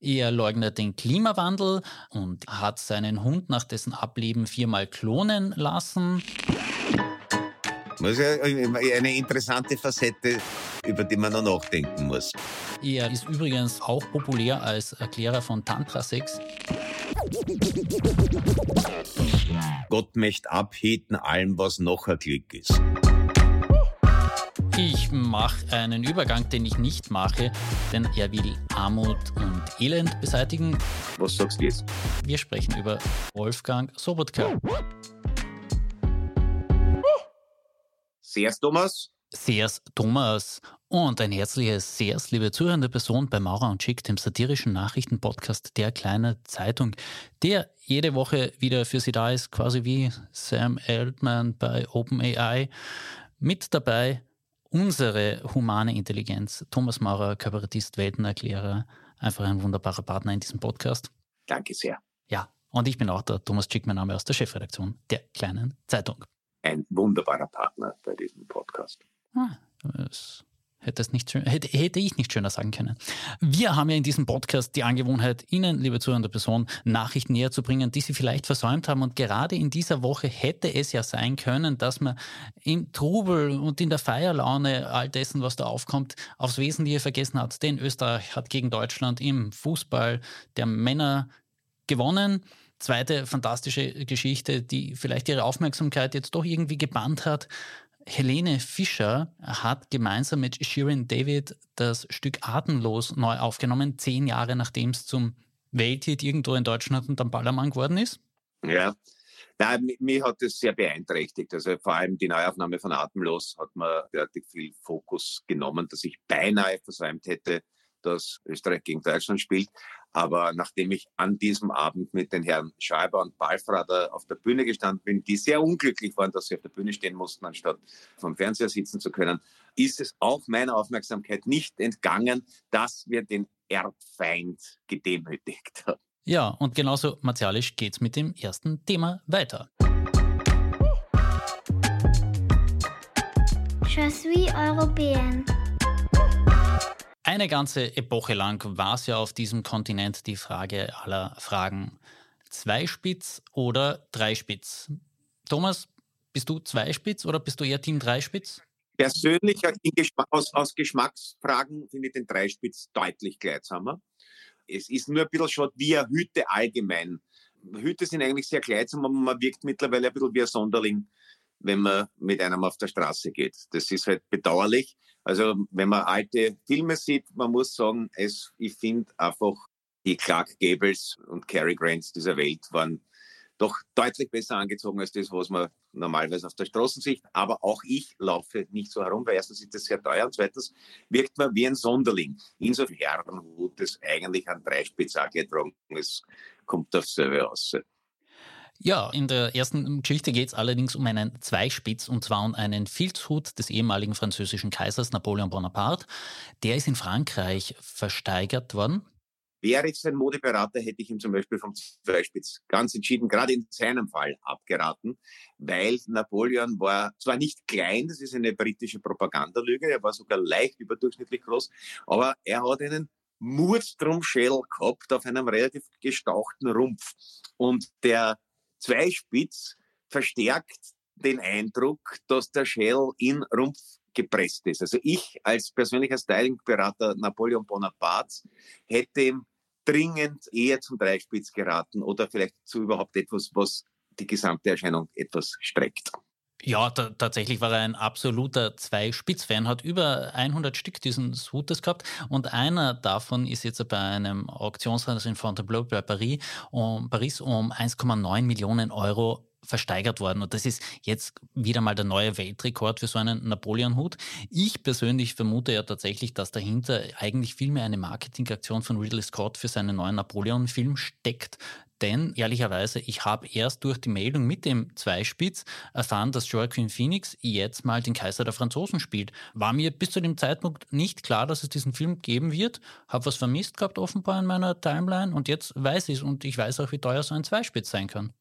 Er leugnet den Klimawandel und hat seinen Hund nach dessen Ableben viermal klonen lassen. Das ist ja eine interessante Facette, über die man noch nachdenken muss. Er ist übrigens auch populär als Erklärer von Tantra-Sex. Gott möchte abheten allem, was noch ein Glück ist. Ich mache einen Übergang, den ich nicht mache, denn er will Armut und Elend beseitigen. Was sagst du jetzt? Wir sprechen über Wolfgang Sobotka. Sehr's, Thomas. Sehr's, Thomas. Und ein herzliches Sehr's, liebe zuhörende Person bei Maurer und Schick, dem satirischen Nachrichtenpodcast der kleinen Zeitung, der jede Woche wieder für Sie da ist, quasi wie Sam Altman bei OpenAI. Mit dabei unsere humane Intelligenz. Thomas Maurer, Kabarettist, Weltenerklärer, einfach ein wunderbarer Partner in diesem Podcast. Danke sehr. Ja, und ich bin auch der Thomas Schick, mein Name aus der Chefredaktion der kleinen Zeitung. Ein wunderbarer Partner bei diesem Podcast. Ah, das Hätte, es nicht hätte, hätte ich nicht schöner sagen können. Wir haben ja in diesem Podcast die Angewohnheit, Ihnen, liebe zuhörende Person, Nachrichten näher zu bringen, die Sie vielleicht versäumt haben. Und gerade in dieser Woche hätte es ja sein können, dass man im Trubel und in der Feierlaune all dessen, was da aufkommt, aufs Wesentliche vergessen hat. Denn Österreich hat gegen Deutschland im Fußball der Männer gewonnen. Zweite fantastische Geschichte, die vielleicht Ihre Aufmerksamkeit jetzt doch irgendwie gebannt hat. Helene Fischer hat gemeinsam mit Shirin David das Stück Atemlos neu aufgenommen, zehn Jahre nachdem es zum Welthit irgendwo in Deutschland und am Ballermann geworden ist. Ja, Nein, mich hat das sehr beeinträchtigt. Also vor allem die Neuaufnahme von Atemlos hat mir derartig viel Fokus genommen, dass ich beinahe versäumt hätte, dass Österreich gegen Deutschland spielt. Aber nachdem ich an diesem Abend mit den Herren Schreiber und Balfrader auf der Bühne gestanden bin, die sehr unglücklich waren, dass sie auf der Bühne stehen mussten, anstatt vom Fernseher sitzen zu können, ist es auch meiner Aufmerksamkeit nicht entgangen, dass wir den Erbfeind gedemütigt haben. Ja, und genauso martialisch geht es mit dem ersten Thema weiter. Je suis européenne. Eine ganze Epoche lang war es ja auf diesem Kontinent die Frage aller Fragen. Zweispitz oder Dreispitz? Thomas, bist du Zweispitz oder bist du eher Team Dreispitz? Persönlich aus, aus Geschmacksfragen finde ich den Dreispitz deutlich gleitsamer. Es ist nur ein bisschen schon wie eine Hüte allgemein. Hüte sind eigentlich sehr gleichsam, aber man wirkt mittlerweile ein bisschen wie ein Sonderling, wenn man mit einem auf der Straße geht. Das ist halt bedauerlich. Also wenn man alte Filme sieht, man muss sagen, es, ich finde einfach die Clark Gables und Cary Grants dieser Welt waren doch deutlich besser angezogen als das, was man normalerweise auf der Straße sieht. Aber auch ich laufe nicht so herum, weil erstens ist das sehr teuer und zweitens wirkt man wie ein Sonderling. Insofern, wo das eigentlich an drei Spezial tragen es kommt auf selber aus. Ja, in der ersten Geschichte geht es allerdings um einen Zweispitz und zwar um einen Filzhut des ehemaligen französischen Kaisers Napoleon Bonaparte. Der ist in Frankreich versteigert worden. Wäre ich sein Modeberater, hätte ich ihm zum Beispiel vom Zweispitz ganz entschieden, gerade in seinem Fall, abgeraten, weil Napoleon war zwar nicht klein, das ist eine britische Propagandalüge, er war sogar leicht überdurchschnittlich groß, aber er hat einen Murdstromschädel gehabt auf einem relativ gestauchten Rumpf. Und der Zweispitz verstärkt den Eindruck, dass der Schädel in Rumpf gepresst ist. Also ich als persönlicher Stylingberater Napoleon Bonaparte hätte ihm dringend eher zum Dreispitz geraten oder vielleicht zu überhaupt etwas, was die gesamte Erscheinung etwas streckt. Ja, tatsächlich war er ein absoluter Zwei-Spitz-Fan, hat über 100 Stück diesen Hooters gehabt und einer davon ist jetzt bei einem Auktionshaus in Fontainebleau bei Paris um, Paris um 1,9 Millionen Euro versteigert worden. Und das ist jetzt wieder mal der neue Weltrekord für so einen Napoleon-Hut. Ich persönlich vermute ja tatsächlich, dass dahinter eigentlich vielmehr eine Marketingaktion von Ridley Scott für seinen neuen Napoleon-Film steckt. Denn ehrlicherweise, ich habe erst durch die Meldung mit dem Zweispitz erfahren, dass Joaquin Phoenix jetzt mal den Kaiser der Franzosen spielt. War mir bis zu dem Zeitpunkt nicht klar, dass es diesen Film geben wird. Habe was vermisst gehabt offenbar in meiner Timeline und jetzt weiß ich es und ich weiß auch, wie teuer so ein Zweispitz sein kann.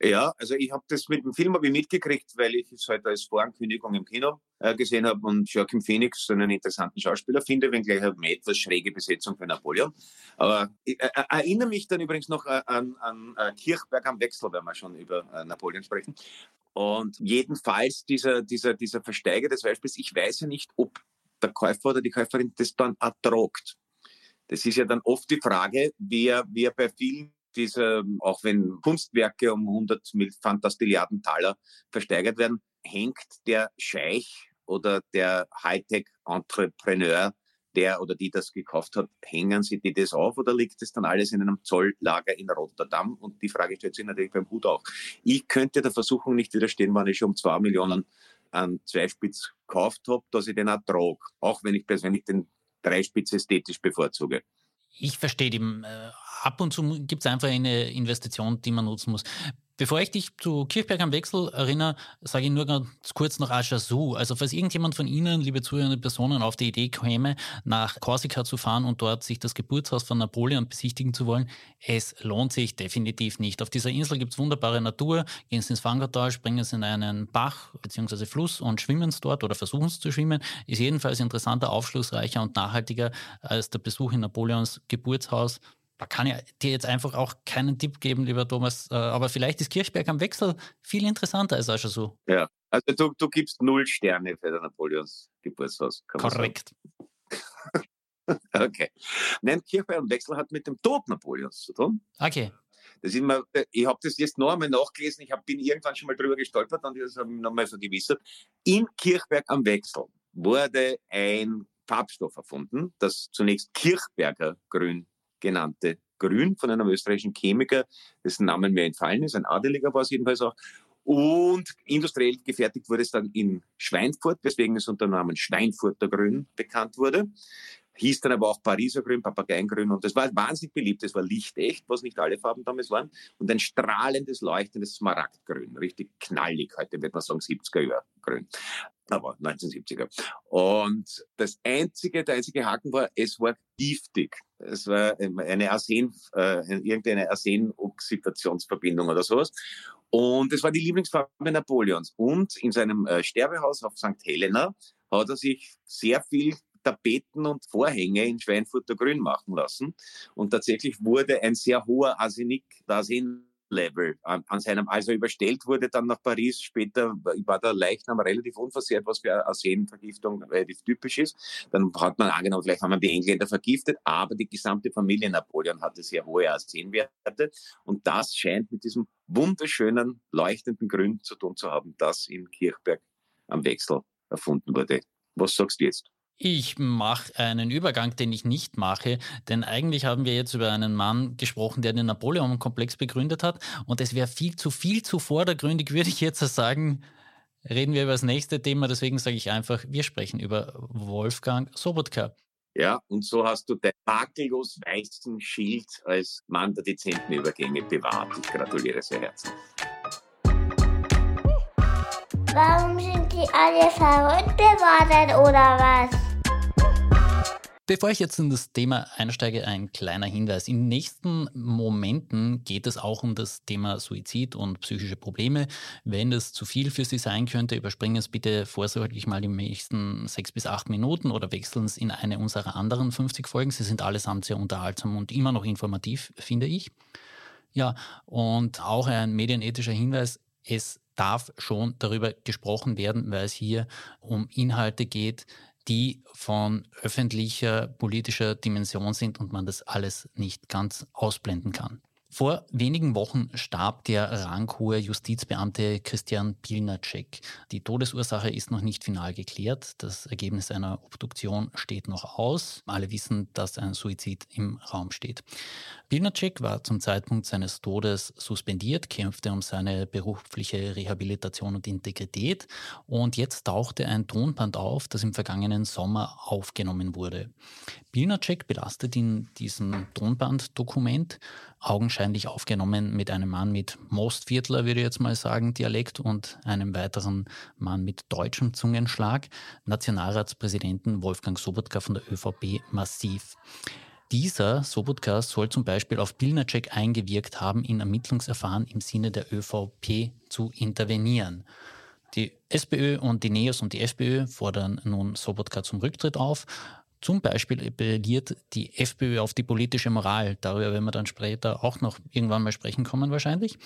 Ja, also ich habe das mit dem Film ich mitgekriegt, weil ich es halt als Vorankündigung im Kino äh, gesehen habe und Joachim Phoenix einen interessanten Schauspieler finde, wenngleich eine etwas schräge Besetzung für Napoleon. Aber ich äh, äh erinnere mich dann übrigens noch äh, an, an, an äh, Kirchberg am Wechsel, wenn wir schon über äh, Napoleon sprechen. Und jedenfalls dieser, dieser, dieser Versteiger des Beispiels, ich weiß ja nicht, ob der Käufer oder die Käuferin das dann ertragt. Das ist ja dann oft die Frage, wer, wer bei vielen dieser, auch wenn Kunstwerke um 100 Fantastilliarden Taler versteigert werden, hängt der Scheich oder der Hightech-Entrepreneur, der oder die das gekauft hat, hängen sie die das auf oder liegt das dann alles in einem Zolllager in Rotterdam? Und die Frage stellt sich natürlich beim Hut auch. Ich könnte der Versuchung nicht widerstehen, wenn ich schon um zwei Millionen an Zweispitz gekauft habe, dass ich den auch trage. Auch wenn ich persönlich den Dreispitz ästhetisch bevorzuge. Ich verstehe eben, äh, ab und zu gibt es einfach eine Investition, die man nutzen muss. Bevor ich dich zu Kirchberg am Wechsel erinnere, sage ich nur ganz kurz noch Ajazoo. Also falls irgendjemand von Ihnen, liebe zuhörende Personen, auf die Idee käme, nach Korsika zu fahren und dort sich das Geburtshaus von Napoleon besichtigen zu wollen, es lohnt sich definitiv nicht. Auf dieser Insel gibt es wunderbare Natur. Gehen Sie ins Fangertal, springen Sie in einen Bach bzw. Fluss und schwimmen es dort oder versuchen es zu schwimmen. Ist jedenfalls interessanter, aufschlussreicher und nachhaltiger als der Besuch in Napoleons Geburtshaus da kann ich dir jetzt einfach auch keinen Tipp geben, lieber Thomas. Äh, aber vielleicht ist Kirchberg am Wechsel viel interessanter als auch schon so. Ja, also du, du gibst null Sterne für den Napoleons Geburtshaus. Korrekt. okay. Nein, Kirchberg am Wechsel hat mit dem Tod Napoleons zu tun. Okay. Das ist immer, ich habe das jetzt noch einmal nachgelesen, ich hab, bin irgendwann schon mal drüber gestolpert und das habe ich nochmal vergewissert. In Kirchberg am Wechsel wurde ein Farbstoff erfunden, das zunächst Kirchberger Grün genannte Grün von einem österreichischen Chemiker, dessen Namen mir entfallen ist, ein Adeliger war es jedenfalls auch. Und industriell gefertigt wurde es dann in Schweinfurt, weswegen es unter dem Namen Schweinfurter Grün bekannt wurde. Hieß dann aber auch Pariser Grün, Papageiengrün und das war wahnsinnig beliebt. Das war lichtecht, was nicht alle Farben damals waren. Und ein strahlendes, leuchtendes Smaragdgrün. Richtig knallig, heute wird man sagen 70er Jahre Grün aber 1970er. Und das einzige, der einzige Haken war, es war giftig. Es war eine Arsen, äh, irgendeine Arsenoxidationsverbindung oder sowas. Und es war die Lieblingsfarbe Napoleons. Und in seinem äh, Sterbehaus auf St. Helena hat er sich sehr viel Tapeten und Vorhänge in Schweinfurter Grün machen lassen. Und tatsächlich wurde ein sehr hoher Arsenik, Arsen Level an, an, seinem, als er überstellt wurde dann nach Paris, später war der Leichnam relativ unversehrt, was für Arsenvergiftung relativ typisch ist. Dann hat man angenommen, vielleicht haben wir die Engländer vergiftet, aber die gesamte Familie Napoleon hatte sehr hohe Arsenwerte und das scheint mit diesem wunderschönen, leuchtenden Grün zu tun zu haben, das in Kirchberg am Wechsel erfunden wurde. Was sagst du jetzt? Ich mache einen Übergang, den ich nicht mache, denn eigentlich haben wir jetzt über einen Mann gesprochen, der den Napoleon-Komplex begründet hat und es wäre viel zu viel zu vordergründig, würde ich jetzt sagen, reden wir über das nächste Thema. Deswegen sage ich einfach, wir sprechen über Wolfgang Sobotka. Ja, und so hast du dein makellos weißen Schild als Mann der dezenten Übergänge bewahrt. Ich gratuliere sehr herzlich. Warum sind die alle verrückt geworden oder was? Bevor ich jetzt in das Thema einsteige, ein kleiner Hinweis. In den nächsten Momenten geht es auch um das Thema Suizid und psychische Probleme. Wenn das zu viel für Sie sein könnte, überspringen Sie bitte vorsorglich mal die nächsten sechs bis acht Minuten oder wechseln es in eine unserer anderen 50 Folgen. Sie sind allesamt sehr unterhaltsam und immer noch informativ, finde ich. Ja, und auch ein medienethischer Hinweis. Es darf schon darüber gesprochen werden, weil es hier um Inhalte geht, die von öffentlicher politischer Dimension sind und man das alles nicht ganz ausblenden kann. Vor wenigen Wochen starb der ranghohe Justizbeamte Christian Pilnacek. Die Todesursache ist noch nicht final geklärt. Das Ergebnis einer Obduktion steht noch aus. Alle wissen, dass ein Suizid im Raum steht. Pilnacek war zum Zeitpunkt seines Todes suspendiert, kämpfte um seine berufliche Rehabilitation und Integrität und jetzt tauchte ein Tonband auf, das im vergangenen Sommer aufgenommen wurde. Pilnacek belastet in diesem Tonbanddokument augenscheinlich aufgenommen mit einem Mann mit Mostviertler, würde ich jetzt mal sagen, Dialekt und einem weiteren Mann mit deutschem Zungenschlag, Nationalratspräsidenten Wolfgang Sobotka von der ÖVP massiv. Dieser Sobotka soll zum Beispiel auf Pilnacek eingewirkt haben, in Ermittlungserfahren im Sinne der ÖVP zu intervenieren. Die SPÖ und die NEOS und die FPÖ fordern nun Sobotka zum Rücktritt auf. Zum Beispiel appelliert die FPÖ auf die politische Moral. Darüber werden wir dann später auch noch irgendwann mal sprechen kommen wahrscheinlich.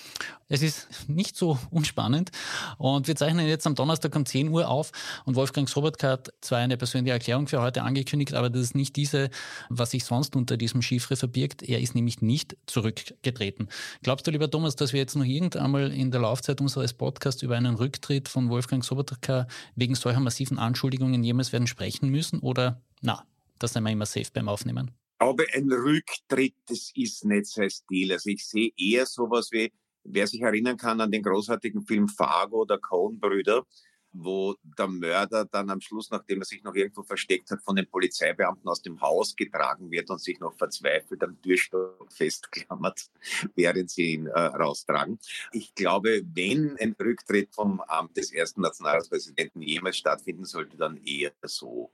Es ist nicht so unspannend und wir zeichnen jetzt am Donnerstag um 10 Uhr auf und Wolfgang Sobotka hat zwar eine persönliche Erklärung für heute angekündigt, aber das ist nicht diese, was sich sonst unter diesem Chiffre verbirgt. Er ist nämlich nicht zurückgetreten. Glaubst du, lieber Thomas, dass wir jetzt noch irgendwann in der Laufzeit unseres Podcasts über einen Rücktritt von Wolfgang Sobotka wegen solcher massiven Anschuldigungen jemals werden sprechen müssen oder na, das sind wir immer safe beim Aufnehmen. Glaube, ein Rücktritt, das ist nicht sein Stil. Also ich sehe eher sowas wie, wer sich erinnern kann an den großartigen Film Fargo der Coen-Brüder, wo der Mörder dann am Schluss, nachdem er sich noch irgendwo versteckt hat, von den Polizeibeamten aus dem Haus getragen wird und sich noch verzweifelt am Türstock festklammert, während sie ihn äh, raustragen. Ich glaube, wenn ein Rücktritt vom Amt des ersten Nationalratspräsidenten jemals stattfinden sollte, dann eher so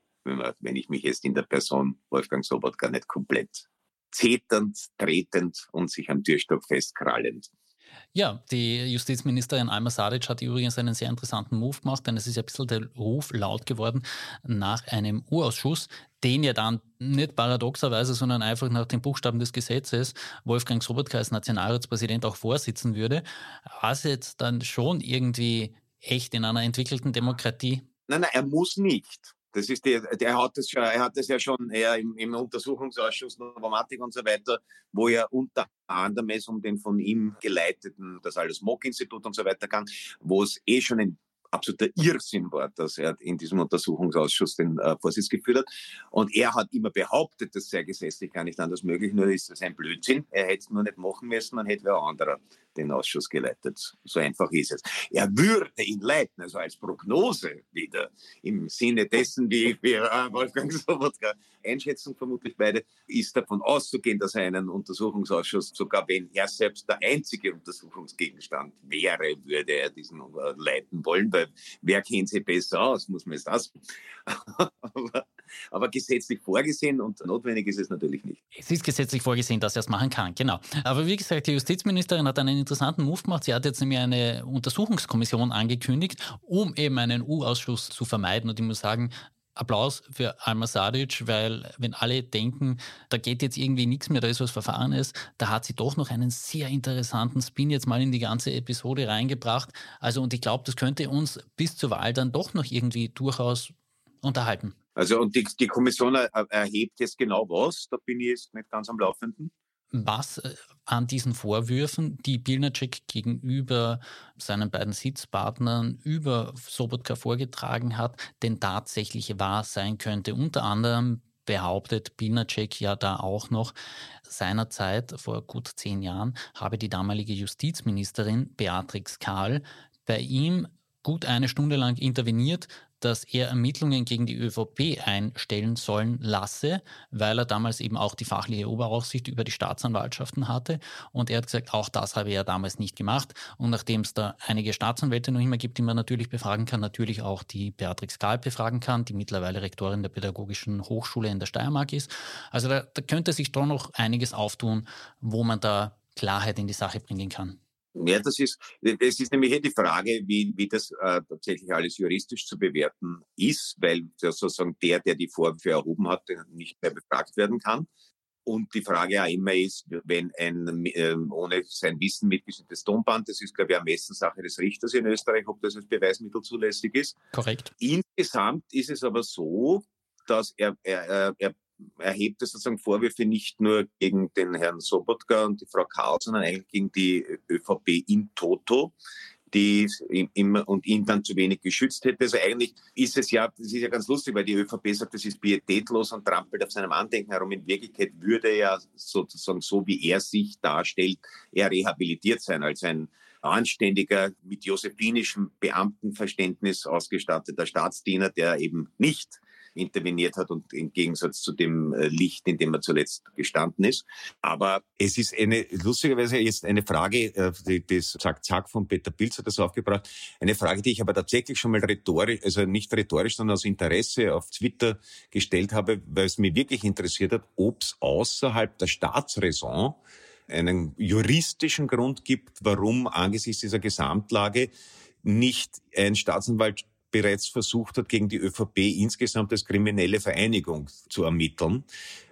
wenn ich mich jetzt in der Person Wolfgang Sobotka nicht komplett zeternd, tretend und sich am Türstock festkrallend. Ja, die Justizministerin Alma Sadic hat übrigens einen sehr interessanten Move gemacht, denn es ist ja ein bisschen der Ruf laut geworden nach einem Urausschuss, den ja dann nicht paradoxerweise, sondern einfach nach den Buchstaben des Gesetzes Wolfgang Sobotka als Nationalratspräsident auch vorsitzen würde, was jetzt dann schon irgendwie echt in einer entwickelten Demokratie. Nein, nein, er muss nicht. Das ist die, der hat das schon, er hat das ja schon eher im, im Untersuchungsausschuss Novomatic und so weiter, wo er unter anderem es um den von ihm geleiteten, das alles Mock-Institut und so weiter kann, wo es eh schon ein absoluter Irrsinn war, dass er in diesem Untersuchungsausschuss den äh, Vorsitz geführt hat. Und er hat immer behauptet, das sei gesetzlich gar nicht anders möglich, nur ist das ein Blödsinn. Er hätte es nur nicht machen müssen, dann hätte wer anderer den Ausschuss geleitet. So einfach ist es. Er würde ihn leiten, also als Prognose wieder, im Sinne dessen, wie wir äh, Wolfgang Sobotka Einschätzung vermutlich beide, ist davon auszugehen, dass er einen Untersuchungsausschuss, sogar wenn er selbst der einzige Untersuchungsgegenstand wäre, würde er diesen äh, leiten wollen, weil wer kennt sie besser aus, muss man es das. aber, gesetzlich vorgesehen und notwendig ist es natürlich nicht. Es ist gesetzlich vorgesehen, dass er es machen kann, genau. Aber wie gesagt, die Justizministerin hat einen interessanten Move gemacht. Sie hat jetzt nämlich eine Untersuchungskommission angekündigt, um eben einen U-Ausschuss zu vermeiden. Und ich muss sagen, Applaus für Alma Sadic, weil wenn alle denken, da geht jetzt irgendwie nichts mehr, da ist was Verfahrenes, da hat sie doch noch einen sehr interessanten Spin jetzt mal in die ganze Episode reingebracht. Also und ich glaube, das könnte uns bis zur Wahl dann doch noch irgendwie durchaus unterhalten. Also und die, die Kommission erhebt jetzt genau was, da bin ich jetzt nicht ganz am Laufenden was äh, an diesen Vorwürfen, die Bilnacek gegenüber seinen beiden Sitzpartnern über Sobotka vorgetragen hat, denn tatsächlich wahr sein könnte. Unter anderem behauptet Bilnacek ja da auch noch, seinerzeit, vor gut zehn Jahren, habe die damalige Justizministerin Beatrix Kahl bei ihm gut eine Stunde lang interveniert, dass er Ermittlungen gegen die ÖVP einstellen sollen lasse, weil er damals eben auch die fachliche Oberaufsicht über die Staatsanwaltschaften hatte. Und er hat gesagt, auch das habe er damals nicht gemacht. Und nachdem es da einige Staatsanwälte noch immer gibt, die man natürlich befragen kann, natürlich auch die Beatrix Gahl befragen kann, die mittlerweile Rektorin der Pädagogischen Hochschule in der Steiermark ist. Also da, da könnte sich doch noch einiges auftun, wo man da Klarheit in die Sache bringen kann. Ja, das ist, es ist nämlich hier die Frage, wie, wie das äh, tatsächlich alles juristisch zu bewerten ist, weil sozusagen der, der die Vorwürfe erhoben hat, nicht mehr befragt werden kann. Und die Frage auch immer ist, wenn ein äh, ohne sein Wissen mitgeschnittenes Tonband, das ist, glaube ich, Ermessenssache des Richters in Österreich, ob das als Beweismittel zulässig ist. Korrekt. Insgesamt ist es aber so, dass er, er, er erhebt es sozusagen Vorwürfe nicht nur gegen den Herrn Sobotka und die Frau Karl, sondern eigentlich gegen die ÖVP in toto die immer und ihn dann zu wenig geschützt hätte. Also eigentlich ist es ja, das ist ja ganz lustig, weil die ÖVP sagt, das ist pietätlos und trampelt auf seinem Andenken herum. In Wirklichkeit würde er sozusagen so, wie er sich darstellt, er rehabilitiert sein als ein anständiger, mit josephinischem Beamtenverständnis ausgestatteter Staatsdiener, der eben nicht interveniert hat und im Gegensatz zu dem äh, Licht, in dem er zuletzt gestanden ist. Aber es ist eine, lustigerweise jetzt eine Frage, äh, das Zack Zack von Peter Pilz hat das aufgebracht, eine Frage, die ich aber tatsächlich schon mal rhetorisch, also nicht rhetorisch, sondern aus Interesse auf Twitter gestellt habe, weil es mich wirklich interessiert hat, ob es außerhalb der Staatsräson einen juristischen Grund gibt, warum angesichts dieser Gesamtlage nicht ein Staatsanwalt bereits versucht hat, gegen die ÖVP insgesamt als kriminelle Vereinigung zu ermitteln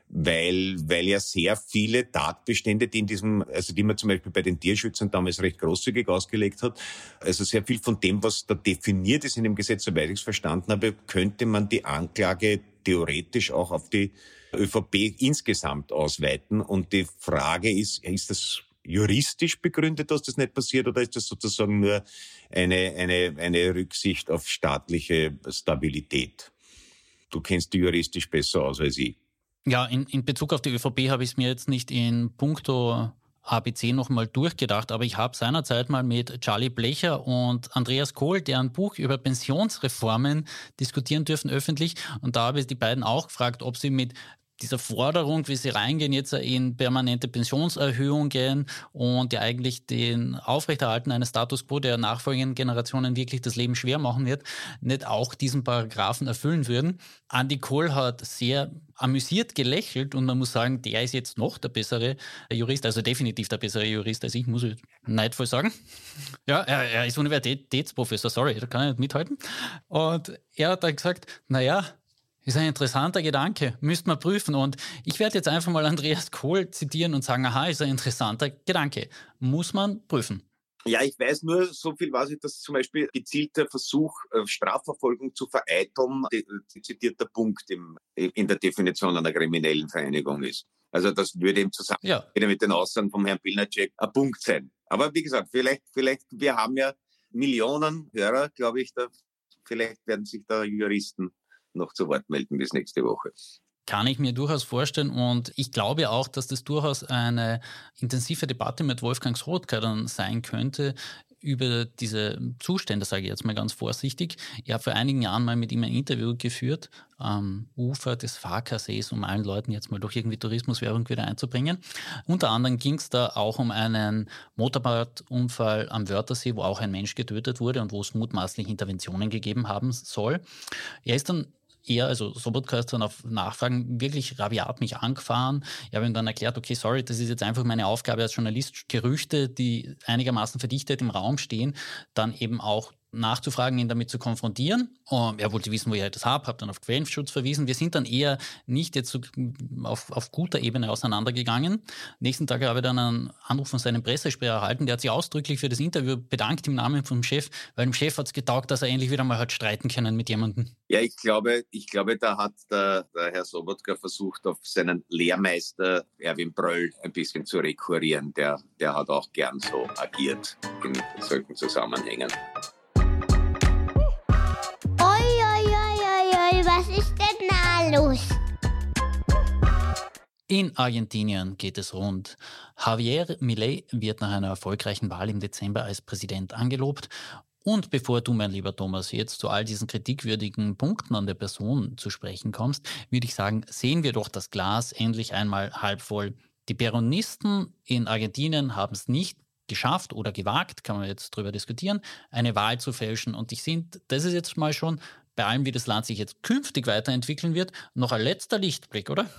weil, weil ja sehr viele Tatbestände, die in diesem, also die man zum Beispiel bei den Tierschützern damals recht großzügig ausgelegt hat, also sehr viel von dem, was da definiert ist in dem Gesetz, soweit ich es verstanden habe, könnte man die Anklage theoretisch auch auf die ÖVP insgesamt ausweiten. Und die Frage ist, ist das juristisch begründet, dass das nicht passiert, oder ist das sozusagen nur eine, eine, eine Rücksicht auf staatliche Stabilität? Du kennst die juristisch besser aus als ich. Ja, in, in Bezug auf die ÖVP habe ich es mir jetzt nicht in puncto ABC nochmal durchgedacht, aber ich habe seinerzeit mal mit Charlie Blecher und Andreas Kohl, deren Buch über Pensionsreformen diskutieren dürfen öffentlich. Und da habe ich die beiden auch gefragt, ob sie mit dieser Forderung, wie sie reingehen, jetzt in permanente Pensionserhöhungen und ja eigentlich den Aufrechterhalten eines Status quo der nachfolgenden Generationen wirklich das Leben schwer machen wird, nicht auch diesen Paragraphen erfüllen würden. Andy Kohl hat sehr amüsiert gelächelt und man muss sagen, der ist jetzt noch der bessere Jurist, also definitiv der bessere Jurist als ich, muss ich neidvoll sagen. Ja, er, er ist Universitätsprofessor, sorry, da kann ich nicht mithalten. Und er hat dann gesagt, naja, ist ein interessanter Gedanke, müsste man prüfen. Und ich werde jetzt einfach mal Andreas Kohl zitieren und sagen, aha, ist ein interessanter Gedanke. Muss man prüfen. Ja, ich weiß nur so viel, weiß ich, dass zum Beispiel gezielter Versuch, äh, Strafverfolgung zu vereiteln, zitierter Punkt im, in der Definition einer kriminellen Vereinigung ist. Also das würde im Zusammenhang ja. mit den Aussagen vom Herrn Pilnacek ein Punkt sein. Aber wie gesagt, vielleicht, vielleicht, wir haben ja Millionen Hörer, glaube ich, da, vielleicht werden sich da Juristen noch zu Wort melden bis nächste Woche. Kann ich mir durchaus vorstellen und ich glaube auch, dass das durchaus eine intensive Debatte mit Wolfgang Srotka dann sein könnte über diese Zustände, sage ich jetzt mal ganz vorsichtig. Ich habe vor einigen Jahren mal mit ihm ein Interview geführt am Ufer des Farkasees, um allen Leuten jetzt mal durch irgendwie Tourismuswerbung wieder einzubringen. Unter anderem ging es da auch um einen Motorradunfall am Wörthersee, wo auch ein Mensch getötet wurde und wo es mutmaßlich Interventionen gegeben haben soll. Er ist dann er, also Sobotka ist dann auf Nachfragen wirklich rabiat mich angefahren. Ich habe ihm dann erklärt, okay, sorry, das ist jetzt einfach meine Aufgabe als Journalist, Gerüchte, die einigermaßen verdichtet im Raum stehen, dann eben auch nachzufragen, ihn damit zu konfrontieren. Und er wollte wissen, wo ich das habe, habe dann auf Quellenschutz verwiesen. Wir sind dann eher nicht jetzt so auf, auf guter Ebene auseinandergegangen. Nächsten Tag habe ich dann einen Anruf von seinem Pressesprecher erhalten, der hat sich ausdrücklich für das Interview bedankt im Namen vom Chef, weil dem Chef hat es getaugt, dass er endlich wieder mal hat streiten können mit jemandem. Ja, ich glaube, ich glaube, da hat der, der Herr Sobotka versucht, auf seinen Lehrmeister Erwin Bröll ein bisschen zu rekurrieren. Der, der hat auch gern so agiert in solchen Zusammenhängen. Los? In Argentinien geht es rund. Javier Milei wird nach einer erfolgreichen Wahl im Dezember als Präsident angelobt. Und bevor du, mein lieber Thomas, jetzt zu all diesen kritikwürdigen Punkten an der Person zu sprechen kommst, würde ich sagen, sehen wir doch das Glas endlich einmal halb voll. Die Peronisten in Argentinien haben es nicht geschafft oder gewagt, kann man jetzt darüber diskutieren, eine Wahl zu fälschen. Und ich finde, das ist jetzt mal schon bei allem, wie das Land sich jetzt künftig weiterentwickeln wird, noch ein letzter Lichtblick, oder?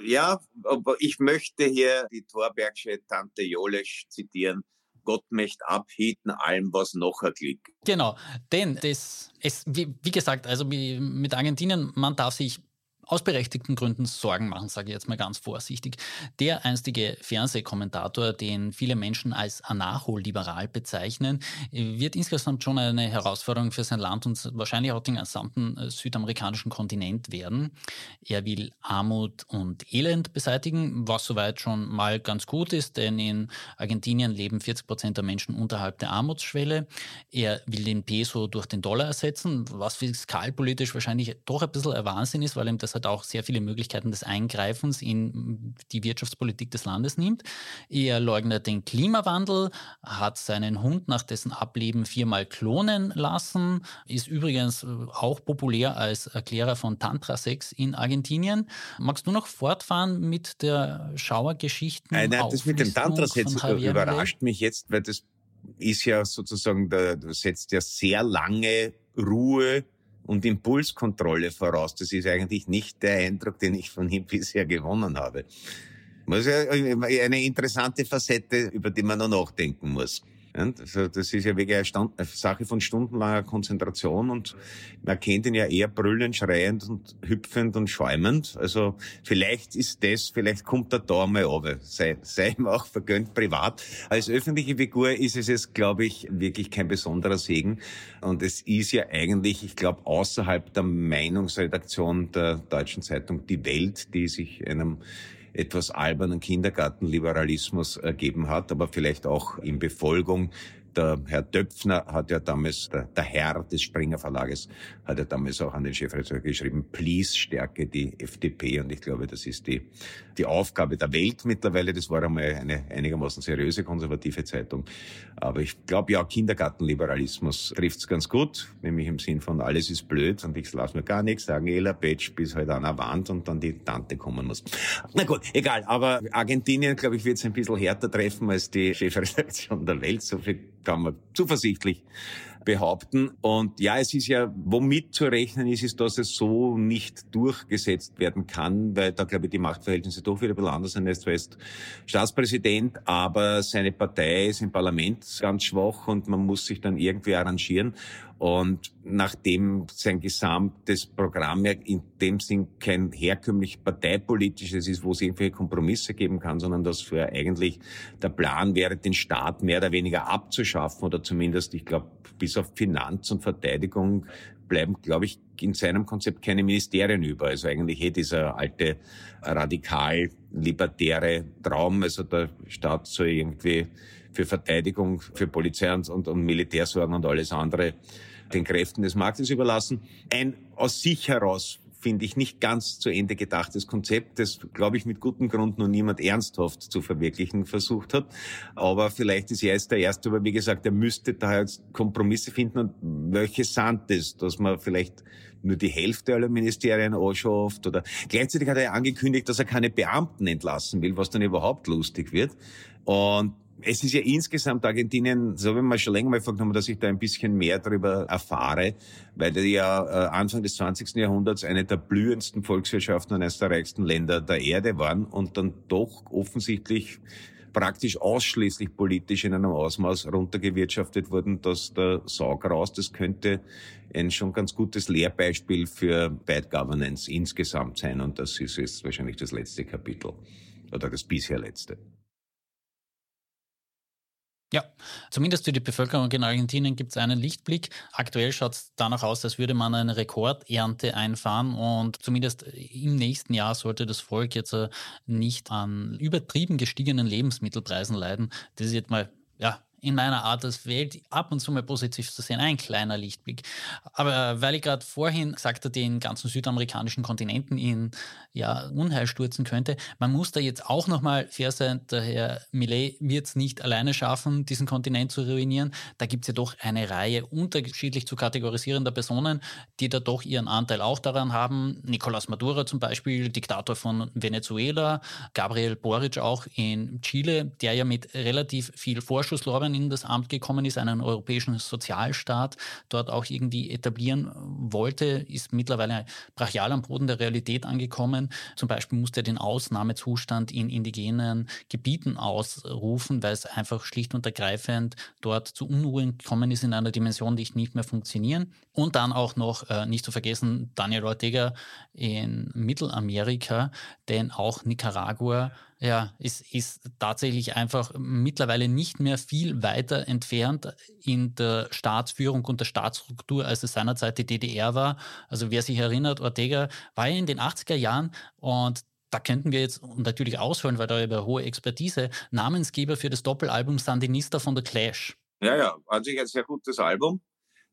Ja, aber ich möchte hier die Torbergsche Tante Jolesch zitieren. Gott möchte abhieten allem, was noch ein Klick. Genau, denn das, es, wie, wie gesagt, also mit Argentinien, man darf sich aus berechtigten Gründen Sorgen machen, sage ich jetzt mal ganz vorsichtig. Der einstige Fernsehkommentator, den viele Menschen als anarcho-liberal bezeichnen, wird insgesamt schon eine Herausforderung für sein Land und wahrscheinlich auch den gesamten äh, südamerikanischen Kontinent werden. Er will Armut und Elend beseitigen, was soweit schon mal ganz gut ist, denn in Argentinien leben 40 Prozent der Menschen unterhalb der Armutsschwelle. Er will den Peso durch den Dollar ersetzen, was fiskalpolitisch wahrscheinlich doch ein bisschen ein Wahnsinn ist, weil ihm das das hat auch sehr viele Möglichkeiten des Eingreifens in die Wirtschaftspolitik des Landes nimmt. Er leugnet den Klimawandel, hat seinen Hund nach dessen Ableben viermal klonen lassen, ist übrigens auch populär als Erklärer von Tantra-Sex in Argentinien. Magst du noch fortfahren mit der Schauergeschichte? Nein, nein, das mit dem Tantra-Sex überrascht mich jetzt, weil das ist ja sozusagen, da setzt ja sehr lange Ruhe und Impulskontrolle voraus. Das ist eigentlich nicht der Eindruck, den ich von ihm bisher gewonnen habe. Das ist ja eine interessante Facette, über die man noch nachdenken muss. Also das ist ja wirklich eine, Sache von stundenlanger Konzentration und man kennt ihn ja eher brüllend, schreiend und hüpfend und schäumend. Also vielleicht ist das, vielleicht kommt er da mal runter. Sei, sei ihm auch vergönnt privat. Als öffentliche Figur ist es jetzt, glaube ich, wirklich kein besonderer Segen. Und es ist ja eigentlich, ich glaube, außerhalb der Meinungsredaktion der Deutschen Zeitung Die Welt, die sich einem etwas albernen Kindergartenliberalismus ergeben hat, aber vielleicht auch in Befolgung der Herr Döpfner hat ja damals, der, der, Herr des Springer Verlages, hat ja damals auch an den Chefredakteur geschrieben, please stärke die FDP. Und ich glaube, das ist die, die Aufgabe der Welt mittlerweile. Das war einmal eine einigermaßen seriöse konservative Zeitung. Aber ich glaube ja, Kindergartenliberalismus trifft's ganz gut, nämlich im Sinn von alles ist blöd und ich lasse mir gar nichts sagen, Ela Betsch bis halt an der Wand und dann die Tante kommen muss. Na gut, egal. Aber Argentinien, glaube ich, wird es ein bisschen härter treffen als die Chefredaktion der Welt. So viel kann man zuversichtlich behaupten. Und ja, es ist ja, womit zu rechnen ist, ist, dass es so nicht durchgesetzt werden kann, weil da, glaube ich, die Machtverhältnisse doch wieder ein bisschen anders sind. Er ist zwar jetzt Staatspräsident, aber seine Partei ist im Parlament ganz schwach und man muss sich dann irgendwie arrangieren. Und nachdem sein gesamtes Programm ja in dem Sinn kein herkömmlich parteipolitisches ist, wo es irgendwelche Kompromisse geben kann, sondern dass für eigentlich der Plan wäre, den Staat mehr oder weniger abzuschaffen oder zumindest, ich glaube, bis auf Finanz und Verteidigung bleiben, glaube ich, in seinem Konzept keine Ministerien über. Also eigentlich eh dieser alte radikal-libertäre Traum, also der Staat soll irgendwie für Verteidigung, für Polizei und, und, und Militär sorgen und alles andere den Kräften des Marktes überlassen. Ein aus sich heraus finde ich, nicht ganz zu Ende gedachtes Konzept, das, glaube ich, mit gutem Grund noch niemand ernsthaft zu verwirklichen versucht hat. Aber vielleicht ist er jetzt der Erste, aber wie gesagt, er müsste da jetzt Kompromisse finden. Und welche sind das, dass man vielleicht nur die Hälfte aller Ministerien anschafft oder gleichzeitig hat er angekündigt, dass er keine Beamten entlassen will, was dann überhaupt lustig wird. Und es ist ja insgesamt Argentinien, so ich mir schon länger mal vorgenommen, dass ich da ein bisschen mehr darüber erfahre, weil die ja äh, Anfang des 20. Jahrhunderts eine der blühendsten Volkswirtschaften und eines der reichsten Länder der Erde waren und dann doch offensichtlich praktisch ausschließlich politisch in einem Ausmaß runtergewirtschaftet wurden, dass der Saug raus, das könnte ein schon ganz gutes Lehrbeispiel für Bad Governance insgesamt sein und das ist jetzt wahrscheinlich das letzte Kapitel oder das bisher letzte. Ja, zumindest für die Bevölkerung in Argentinien gibt es einen Lichtblick. Aktuell schaut es danach aus, als würde man eine Rekordernte einfahren und zumindest im nächsten Jahr sollte das Volk jetzt äh, nicht an übertrieben gestiegenen Lebensmittelpreisen leiden. Das ist jetzt mal ja, in meiner Art als Welt ab und zu mal positiv zu sehen, ein kleiner Lichtblick. Aber weil ich gerade vorhin gesagt habe, den ganzen südamerikanischen Kontinenten in ja, Unheil stürzen könnte, man muss da jetzt auch nochmal fair sein, der Herr Millet wird es nicht alleine schaffen, diesen Kontinent zu ruinieren. Da gibt es ja doch eine Reihe unterschiedlich zu kategorisierender Personen, die da doch ihren Anteil auch daran haben. Nicolás Maduro zum Beispiel, Diktator von Venezuela, Gabriel Boric auch in Chile, der ja mit relativ viel Vorschusslorbeeren Jahren in das Amt gekommen ist, einen europäischen Sozialstaat dort auch irgendwie etablieren wollte, ist mittlerweile brachial am Boden der Realität angekommen. Zum Beispiel musste er den Ausnahmezustand in indigenen Gebieten ausrufen, weil es einfach schlicht und ergreifend dort zu Unruhen gekommen ist in einer Dimension, die nicht mehr funktionieren. Und dann auch noch, äh, nicht zu vergessen, Daniel Ortega in Mittelamerika, denn auch Nicaragua ja, ist, ist tatsächlich einfach mittlerweile nicht mehr viel weiter entfernt in der Staatsführung und der Staatsstruktur, als es seinerzeit die DDR war. Also wer sich erinnert, Ortega war ja in den 80er Jahren und da könnten wir jetzt natürlich ausholen, weil da über hohe Expertise, Namensgeber für das Doppelalbum Sandinista von The Clash. Ja, ja, an sich ein sehr gutes Album.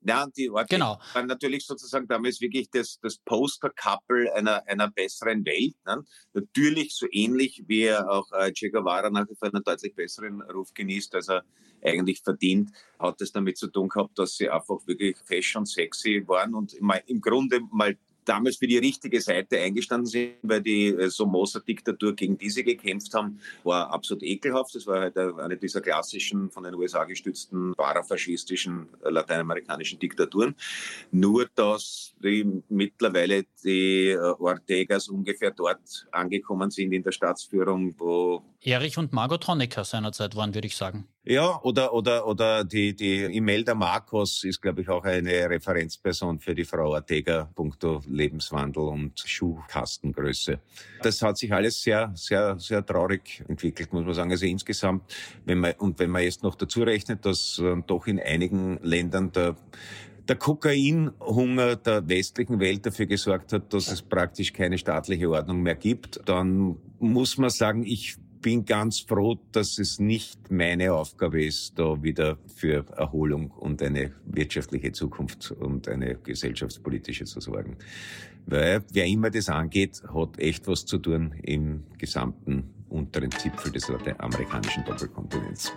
Ja, die Orte genau. waren natürlich sozusagen damals wirklich das, das Poster-Couple einer, einer besseren Welt. Ne? Natürlich so ähnlich wie auch äh, Che Guevara nach wie vor einen deutlich besseren Ruf genießt, als er eigentlich verdient, hat es damit zu tun gehabt, dass sie einfach wirklich fashion sexy waren und im Grunde mal damals für die richtige Seite eingestanden sind, weil die äh, Somoza-Diktatur, gegen die sie gekämpft haben, war absolut ekelhaft. Das war halt eine dieser klassischen, von den USA gestützten, parafaschistischen äh, lateinamerikanischen Diktaturen. Nur, dass die, mittlerweile die äh, Ortegas ungefähr dort angekommen sind in der Staatsführung, wo Erich und Margot Honecker seinerzeit waren, würde ich sagen. Ja, oder, oder, oder die, die Imelda Marcos ist, glaube ich, auch eine Referenzperson für die Frau Ortega, punkto Lebenswandel und Schuhkastengröße. Das hat sich alles sehr, sehr, sehr traurig entwickelt, muss man sagen. Also insgesamt, wenn man, und wenn man jetzt noch dazu rechnet, dass äh, doch in einigen Ländern der der Kokainhunger der westlichen Welt dafür gesorgt hat, dass es praktisch keine staatliche Ordnung mehr gibt, dann muss man sagen, ich bin ganz froh, dass es nicht meine Aufgabe ist, da wieder für Erholung und eine wirtschaftliche Zukunft und eine gesellschaftspolitische zu sorgen. Weil wer immer das angeht, hat echt was zu tun im gesamten unteren Zipfel des amerikanischen Doppelkontinents.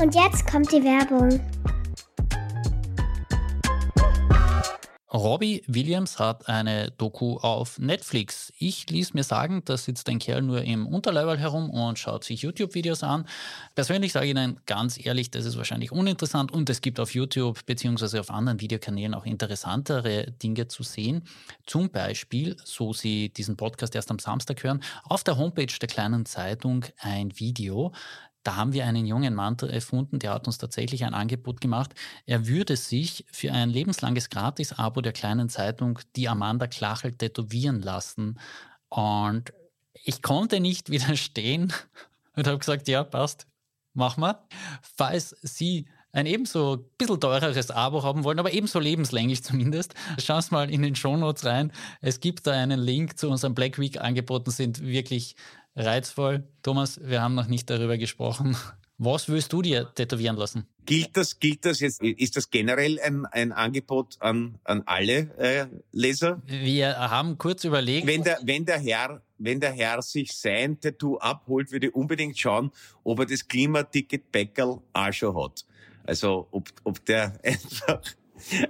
Und jetzt kommt die Werbung. Robbie Williams hat eine Doku auf Netflix. Ich ließ mir sagen, da sitzt ein Kerl nur im Unterleibel herum und schaut sich YouTube-Videos an. Persönlich sage ich Ihnen ganz ehrlich, das ist wahrscheinlich uninteressant und es gibt auf YouTube bzw. auf anderen Videokanälen auch interessantere Dinge zu sehen. Zum Beispiel, so Sie diesen Podcast erst am Samstag hören, auf der Homepage der kleinen Zeitung ein Video, da haben wir einen jungen Mann erfunden, der hat uns tatsächlich ein Angebot gemacht. Er würde sich für ein lebenslanges Gratis-Abo der kleinen Zeitung die Amanda Klachel tätowieren lassen. Und ich konnte nicht widerstehen und habe gesagt, ja, passt, mach mal. Falls Sie ein ebenso ein bisschen teureres Abo haben wollen, aber ebenso lebenslänglich zumindest, schauen Sie mal in den Shownotes rein. Es gibt da einen Link zu unseren Black Week Angeboten, sind wirklich reizvoll. Thomas, wir haben noch nicht darüber gesprochen. Was willst du dir tätowieren lassen? Gilt das, gilt das jetzt, ist das generell ein, ein Angebot an, an alle äh, Leser? Wir haben kurz überlegt. Wenn der, wenn der Herr, wenn der Herr sich sein Tattoo abholt, würde ich unbedingt schauen, ob er das Klimaticket Bäckerl auch schon hat. Also, ob, ob der einfach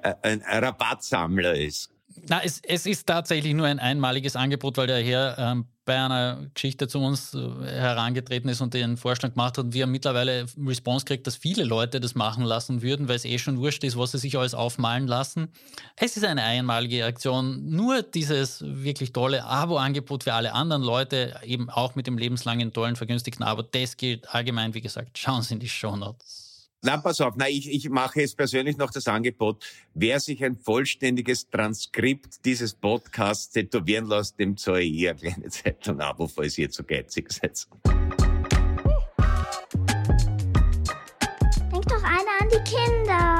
ein, ein Rabattsammler ist. Na, es, es ist tatsächlich nur ein einmaliges Angebot, weil der Herr ähm, bei einer Geschichte zu uns äh, herangetreten ist und den Vorschlag gemacht hat und wir haben mittlerweile Response gekriegt, dass viele Leute das machen lassen würden, weil es eh schon wurscht ist, was sie sich alles aufmalen lassen. Es ist eine einmalige Aktion. Nur dieses wirklich tolle Abo-Angebot für alle anderen Leute, eben auch mit dem lebenslangen, tollen, vergünstigten Abo, das gilt allgemein, wie gesagt, schauen Sie in die Show Notes. Na, pass auf, na, ich, ich mache jetzt persönlich noch das Angebot. Wer sich ein vollständiges Transkript dieses Podcasts tätowieren lässt, dem zahle ich eine kleine Zeitung Abo, falls ihr zu geizig seid. Denk doch einer an die Kinder.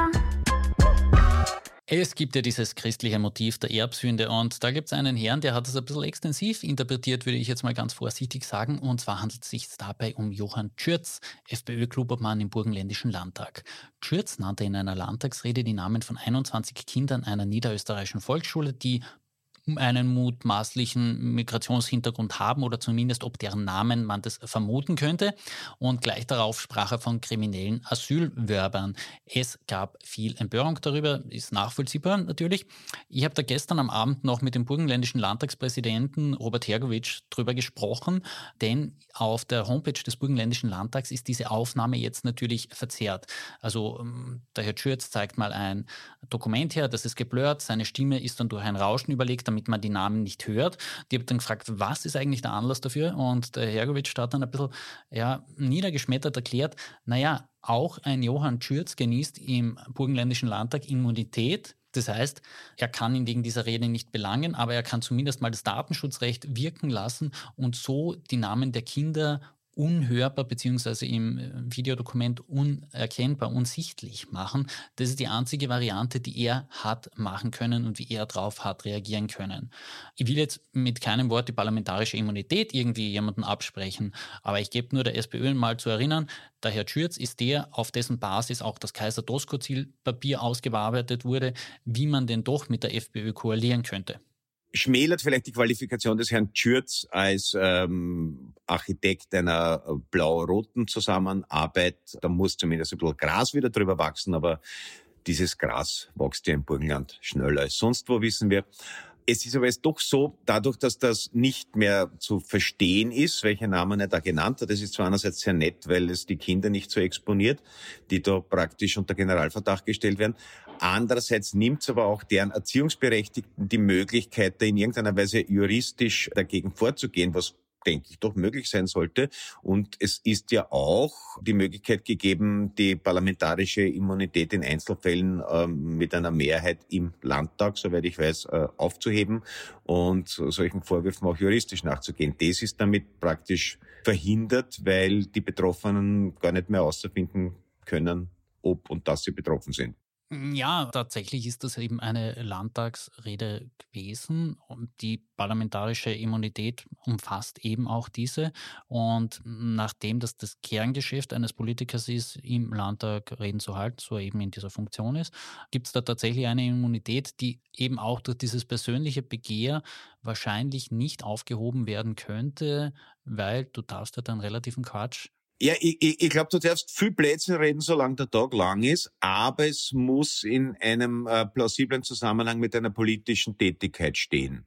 Es gibt ja dieses christliche Motiv der Erbsünde und da gibt es einen Herrn, der hat es ein bisschen extensiv interpretiert, würde ich jetzt mal ganz vorsichtig sagen. Und zwar handelt es sich dabei um Johann Schürz, FPÖ-Klubobmann im Burgenländischen Landtag. Schürz nannte in einer Landtagsrede die Namen von 21 Kindern einer niederösterreichischen Volksschule, die einen mutmaßlichen Migrationshintergrund haben oder zumindest ob deren Namen man das vermuten könnte. Und gleich darauf sprach er von kriminellen Asylwerbern. Es gab viel Empörung darüber, ist nachvollziehbar natürlich. Ich habe da gestern am Abend noch mit dem burgenländischen Landtagspräsidenten Robert Hergowitsch drüber gesprochen, denn auf der Homepage des burgenländischen Landtags ist diese Aufnahme jetzt natürlich verzerrt. Also ähm, der Herr Schürz zeigt mal ein Dokument her, das ist geblurrt, seine Stimme ist dann durch ein Rauschen überlegt, damit man die Namen nicht hört. Die habe dann gefragt, was ist eigentlich der Anlass dafür? Und der Hergovic hat dann ein bisschen ja, niedergeschmettert erklärt, naja, auch ein Johann Schürz genießt im Burgenländischen Landtag Immunität. Das heißt, er kann ihn wegen dieser Rede nicht belangen, aber er kann zumindest mal das Datenschutzrecht wirken lassen und so die Namen der Kinder unhörbar beziehungsweise im äh, Videodokument unerkennbar, unsichtlich machen. Das ist die einzige Variante, die er hat machen können und wie er darauf hat reagieren können. Ich will jetzt mit keinem Wort die parlamentarische Immunität irgendwie jemanden absprechen, aber ich gebe nur der SPÖ mal zu erinnern, der Herr Schürz ist der, auf dessen Basis auch das Kaiser-Dosko-Zielpapier ausgearbeitet wurde, wie man denn doch mit der FPÖ koalieren könnte schmälert vielleicht die Qualifikation des Herrn Schürz als ähm, Architekt einer blau-roten Zusammenarbeit. Da muss zumindest ein bisschen Gras wieder drüber wachsen, aber dieses Gras wächst ja im Burgenland schneller als sonst wo, wissen wir. Es ist aber jetzt doch so, dadurch, dass das nicht mehr zu verstehen ist, welche Namen er da genannt hat, das ist zwar einerseits sehr nett, weil es die Kinder nicht so exponiert, die da praktisch unter Generalverdacht gestellt werden. Andererseits nimmt es aber auch deren Erziehungsberechtigten die Möglichkeit, da in irgendeiner Weise juristisch dagegen vorzugehen, was denke ich, doch möglich sein sollte. Und es ist ja auch die Möglichkeit gegeben, die parlamentarische Immunität in Einzelfällen ähm, mit einer Mehrheit im Landtag, soweit ich weiß, äh, aufzuheben und solchen Vorwürfen auch juristisch nachzugehen. Das ist damit praktisch verhindert, weil die Betroffenen gar nicht mehr auszufinden können, ob und dass sie betroffen sind. Hm, ja, tatsächlich ist das eben eine Landtagsrede gewesen und die parlamentarische Immunität umfasst eben auch diese. Und nachdem das das Kerngeschäft eines Politikers ist, im Landtag Reden zu halten, so eben in dieser Funktion ist, gibt es da tatsächlich eine Immunität, die eben auch durch dieses persönliche Begehr wahrscheinlich nicht aufgehoben werden könnte, weil du darfst ja dann relativen Quatsch ja, ich, ich, glaube, du darfst viel Plätzchen reden, solange der Tag lang ist, aber es muss in einem äh, plausiblen Zusammenhang mit einer politischen Tätigkeit stehen.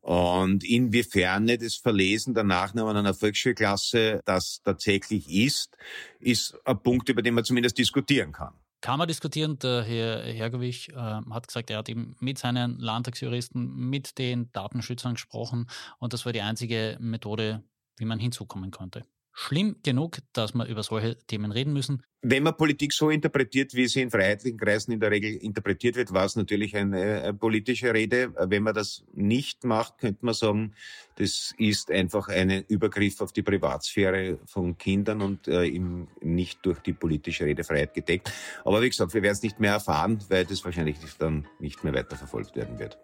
Und inwiefern das Verlesen der Nachnamen einer Volksschulklasse das tatsächlich ist, ist ein Punkt, über den man zumindest diskutieren kann. Kann man diskutieren. Der Herr Hergowich äh, hat gesagt, er hat eben mit seinen Landtagsjuristen, mit den Datenschützern gesprochen und das war die einzige Methode, wie man hinzukommen konnte schlimm genug, dass wir über solche Themen reden müssen. Wenn man Politik so interpretiert, wie sie in freiheitlichen Kreisen in der Regel interpretiert wird, war es natürlich eine, eine politische Rede. Wenn man das nicht macht, könnte man sagen, das ist einfach ein Übergriff auf die Privatsphäre von Kindern und äh, im, nicht durch die politische Redefreiheit gedeckt. Aber wie gesagt, wir werden es nicht mehr erfahren, weil das wahrscheinlich dann nicht mehr weiterverfolgt werden wird.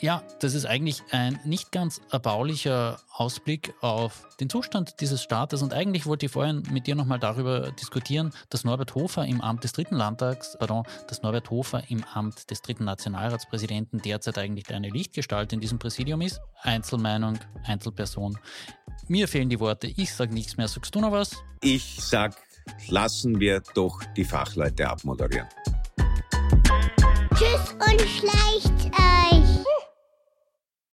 Ja, das ist eigentlich ein nicht ganz erbaulicher Ausblick auf den Zustand dieses Staates. Und eigentlich wollte ich vorhin mit dir nochmal darüber diskutieren, dass Norbert Hofer im Amt des dritten Landtags, pardon, dass Norbert Hofer im Amt des dritten Nationalratspräsidenten derzeit eigentlich eine Lichtgestalt in diesem Präsidium ist. Einzelmeinung, Einzelperson. Mir fehlen die Worte. Ich sage nichts mehr. Sagst du noch was? Ich sag, lassen wir doch die Fachleute abmoderieren. Tschüss und schleicht euch.